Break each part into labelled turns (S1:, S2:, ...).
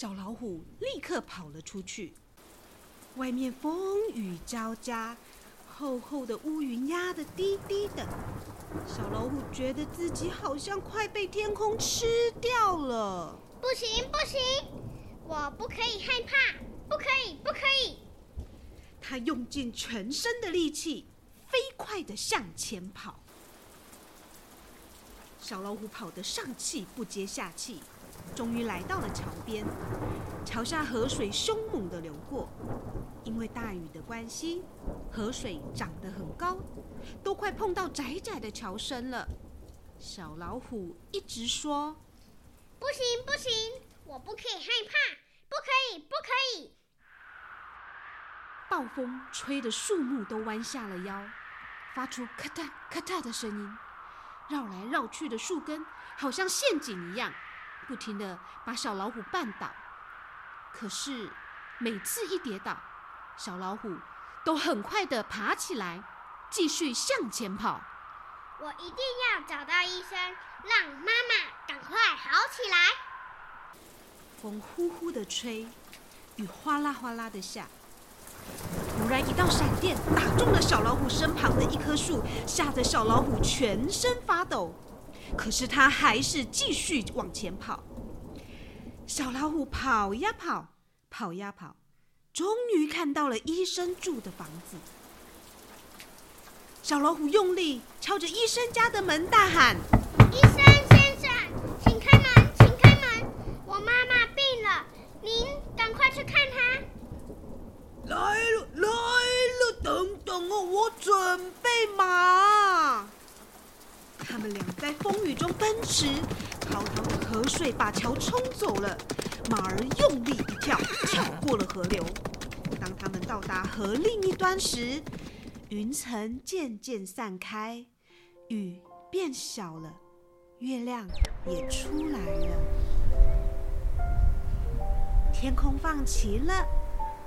S1: 小老虎立刻跑了出去。外面风雨交加，厚厚的乌云压得低低的。小老虎觉得自己好像快被天空吃掉了。
S2: 不行不行，我不可以害怕，不可以不可以！
S1: 它用尽全身的力气，飞快地向前跑。小老虎跑得上气不接下气，终于来到了桥边。桥下河水凶猛地流过，因为大雨的关系，河水涨得很高，都快碰到窄窄的桥身了。小老虎一直说：“
S2: 不行不行，我不可以害怕，不可以不可以！”
S1: 暴风吹得树木都弯下了腰，发出咔嗒咔嗒的声音。绕来绕去的树根，好像陷阱一样，不停的把小老虎绊倒。可是每次一跌倒，小老虎都很快的爬起来，继续向前跑。
S2: 我一定要找到医生，让妈妈赶快好起来。
S1: 风呼呼的吹，雨哗啦哗啦的下。突然，一道闪电打中了小老虎身旁的一棵树，吓得小老虎全身发抖。可是他还是继续往前跑。小老虎跑呀跑，跑呀跑，终于看到了医生住的房子。小老虎用力敲着医生家的门，大喊：“
S2: 医生先生，请开门，请开门！我妈妈病了，您赶快去看她。”
S1: 来了，来了！等等哦，我准备马。他们俩在风雨中奔驰，滔滔的河水把桥冲走了。马儿用力一跳，跳过了河流。当他们到达河另一端时，云层渐渐散开，雨变小了，月亮也出来了，天空放晴了。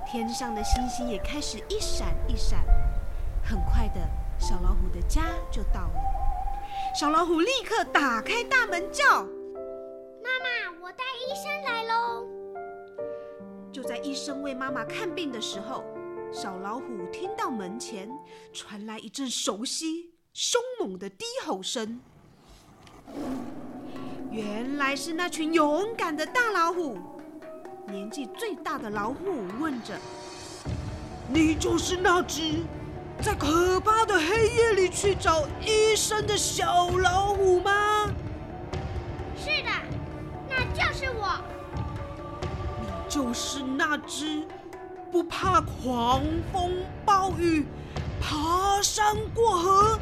S1: 天上的星星也开始一闪一闪，很快的小老虎的家就到了。小老虎立刻打开大门叫：“
S2: 妈妈，我带医生来喽！”
S1: 就在医生为妈妈看病的时候，小老虎听到门前传来一阵熟悉、凶猛的低吼声。原来是那群勇敢的大老虎。年纪最大的老虎问着：“你就是那只在可怕的黑夜里去找医生的小老虎吗？”“
S2: 是的，那就是我。”“
S1: 你就是那只不怕狂风暴雨、爬山过河、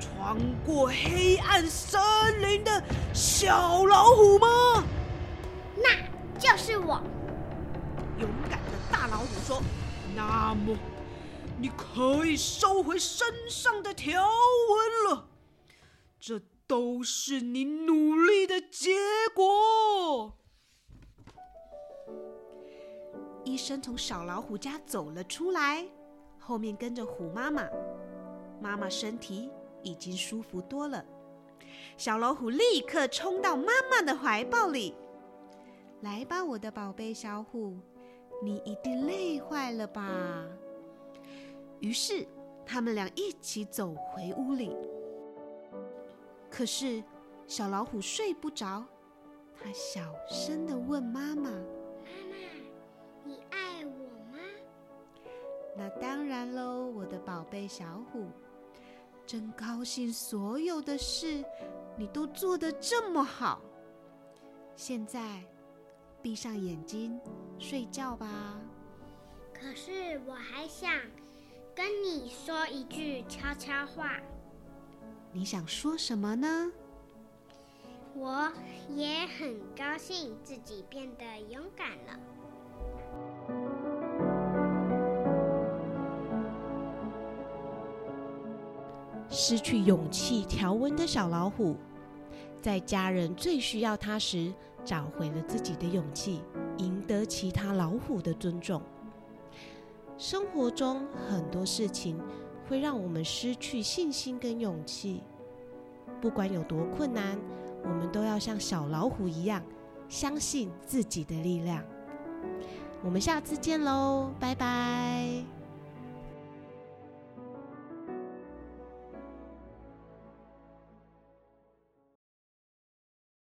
S1: 穿过黑暗森林的小老虎吗？”“
S2: 那就是我。”
S1: 勇敢的大老虎说：“那么，你可以收回身上的条纹了。这都是你努力的结果。”医生从小老虎家走了出来，后面跟着虎妈妈。妈妈身体已经舒服多了，小老虎立刻冲到妈妈的怀抱里。来吧，我的宝贝小虎。你一定累坏了吧？于是他们俩一起走回屋里。可是小老虎睡不着，它小声的问妈妈：“
S2: 妈妈，你爱我吗？”“
S1: 那当然喽，我的宝贝小虎，真高兴，所有的事你都做得这么好。现在。”闭上眼睛睡觉吧。
S2: 可是我还想跟你说一句悄悄话。
S1: 你想说什么呢？
S2: 我也很高兴自己变得勇敢了。
S3: 失去勇气条纹的小老虎，在家人最需要它时。找回了自己的勇气，赢得其他老虎的尊重。生活中很多事情会让我们失去信心跟勇气，不管有多困难，我们都要像小老虎一样，相信自己的力量，我们下次见喽，拜拜。